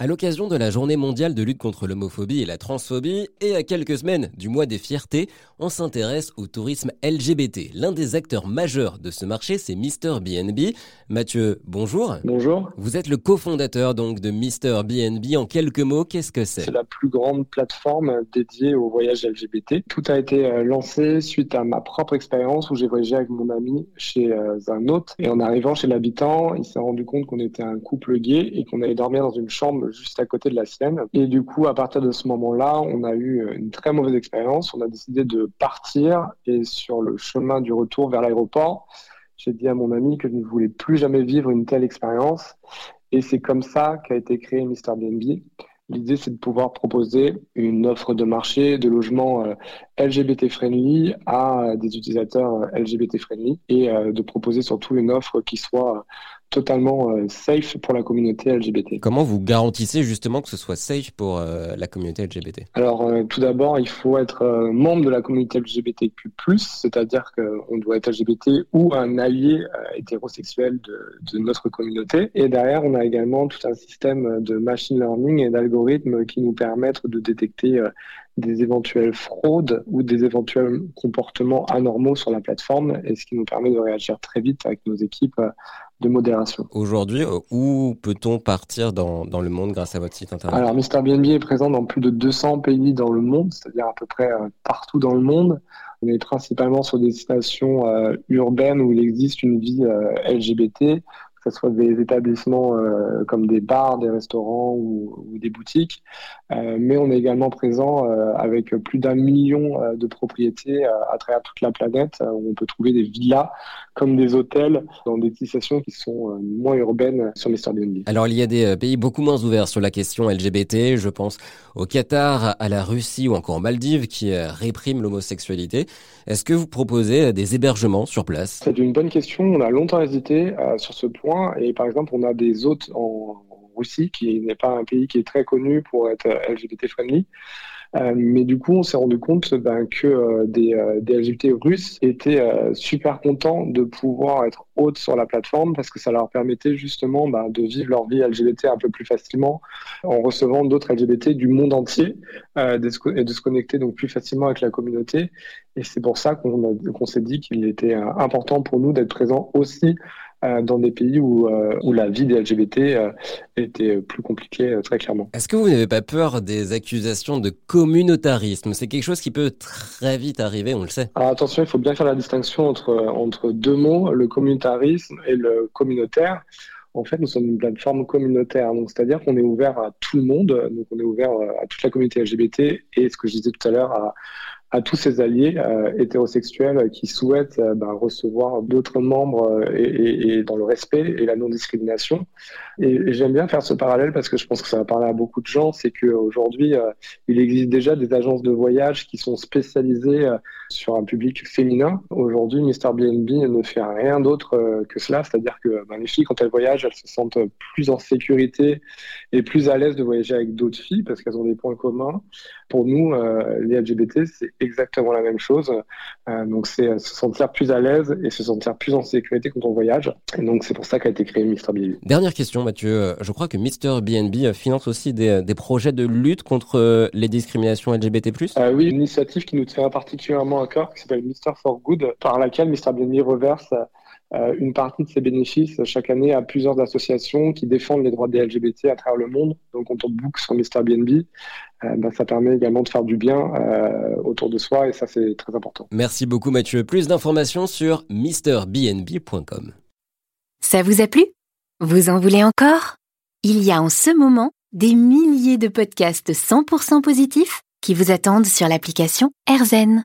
À l'occasion de la journée mondiale de lutte contre l'homophobie et la transphobie, et à quelques semaines du mois des fiertés, on s'intéresse au tourisme LGBT. L'un des acteurs majeurs de ce marché, c'est Mr. BNB. Mathieu, bonjour. Bonjour. Vous êtes le cofondateur donc de Mr. BNB. En quelques mots, qu'est-ce que c'est? C'est la plus grande plateforme dédiée au voyage LGBT. Tout a été euh, lancé suite à ma propre expérience où j'ai voyagé avec mon ami chez euh, un hôte. Et en arrivant chez l'habitant, il s'est rendu compte qu'on était un couple gay et qu'on allait dormir dans une chambre juste à côté de la sienne. Et du coup, à partir de ce moment-là, on a eu une très mauvaise expérience. On a décidé de partir et sur le chemin du retour vers l'aéroport, j'ai dit à mon ami que je ne voulais plus jamais vivre une telle expérience. Et c'est comme ça qu'a été créé Mr. BNB. L'idée, c'est de pouvoir proposer une offre de marché de logement euh, LGBT friendly à des utilisateurs euh, LGBT friendly et euh, de proposer surtout une offre qui soit totalement euh, safe pour la communauté LGBT. Comment vous garantissez justement que ce soit safe pour euh, la communauté LGBT Alors euh, tout d'abord, il faut être membre de la communauté LGBTQ+, c'est-à-dire qu'on doit être LGBT ou un allié hétérosexuel de, de, notre communauté. Et derrière, on a également tout un système de machine learning et d'algorithmes qui nous permettent de détecter des éventuelles fraudes ou des éventuels comportements anormaux sur la plateforme, et ce qui nous permet de réagir très vite avec nos équipes de modération. Aujourd'hui, euh, où peut-on partir dans, dans, le monde grâce à votre site internet? Alors, Mr. BNB est présent dans plus de 200 pays dans le monde, c'est-à-dire à peu près euh, partout dans le monde. On est principalement sur des destinations euh, urbaines où il existe une vie euh, LGBT, que ce soit des établissements euh, comme des bars, des restaurants ou, ou des boutiques. Euh, mais on est également présent euh, avec plus d'un million de propriétés à travers toute la planète où on peut trouver des villas comme des hôtels dans des destinations qui sont moins urbaines sur Mr. Airbnb. Alors il y a des pays beaucoup moins ouverts sur la question LGBT. Je pense au Qatar, à la Russie ou encore aux Maldives qui répriment l'homosexualité. Est-ce que vous proposez des hébergements sur place? C'est une bonne question. On a longtemps hésité sur ce point et par exemple, on a des hôtes en, Russie, qui n'est pas un pays qui est très connu pour être LGBT friendly. Euh, mais du coup, on s'est rendu compte ben, que euh, des, euh, LGBT russes étaient euh, super contents de pouvoir être hôtes sur la plateforme parce que ça leur permettait justement ben, de vivre leur vie LGBT un peu plus facilement en recevant d'autres LGBT du monde entier et de se connecter donc plus facilement avec la communauté. Et c'est pour ça qu'on qu s'est dit qu'il était important pour nous d'être présent aussi euh, dans des pays où, euh, où la vie des LGBT euh, était plus compliquée, très clairement. Est-ce que vous n'avez pas peur des accusations de communautarisme? C'est quelque chose qui peut très vite arriver, on le sait. Alors attention, il faut bien faire la distinction entre, entre deux mots, le communautarisme et le communautaire. En fait, nous sommes une plateforme communautaire, donc c'est-à-dire qu'on est ouvert à tout le monde, donc on est ouvert à toute la communauté LGBT et ce que je disais tout à l'heure à, à tous ses alliés euh, hétérosexuels qui souhaitent euh, ben, recevoir d'autres membres euh, et, dans le respect et la non-discrimination. Et, j'aime bien faire ce parallèle parce que je pense que ça va parler à beaucoup de gens, c'est qu'aujourd'hui, euh, il existe déjà des agences de voyage qui sont spécialisées sur un public féminin. Aujourd'hui, Mr. BNB ne fait rien d'autre que cela, c'est-à-dire que ben, les filles, quand elles voyagent, elles se sentent plus en sécurité et plus à l'aise de voyager avec d'autres filles parce qu'elles ont des points communs. Pour nous, les LGBT, c'est exactement la même chose. Euh, donc c'est se sentir plus à l'aise et se sentir plus en sécurité quand on voyage. Et donc c'est pour ça qu'a été créé Mr. BNB. Dernière question Mathieu, je crois que Mr. BNB finance aussi des, des, projets de lutte contre les discriminations LGBT+. Euh, oui, une initiative qui nous tient particulièrement à cœur qui s'appelle Mr. for Good par laquelle Mr. BNB reverse euh, une partie de ses bénéfices chaque année à plusieurs associations qui défendent les droits des LGBT à travers le monde. Donc, quand on book sur Mr. BNB, euh, bah, ça permet également de faire du bien euh, autour de soi et ça, c'est très important. Merci beaucoup, Mathieu. Plus d'informations sur mrbnb.com. Ça vous a plu? Vous en voulez encore? Il y a en ce moment des milliers de podcasts 100% positifs qui vous attendent sur l'application AirZen.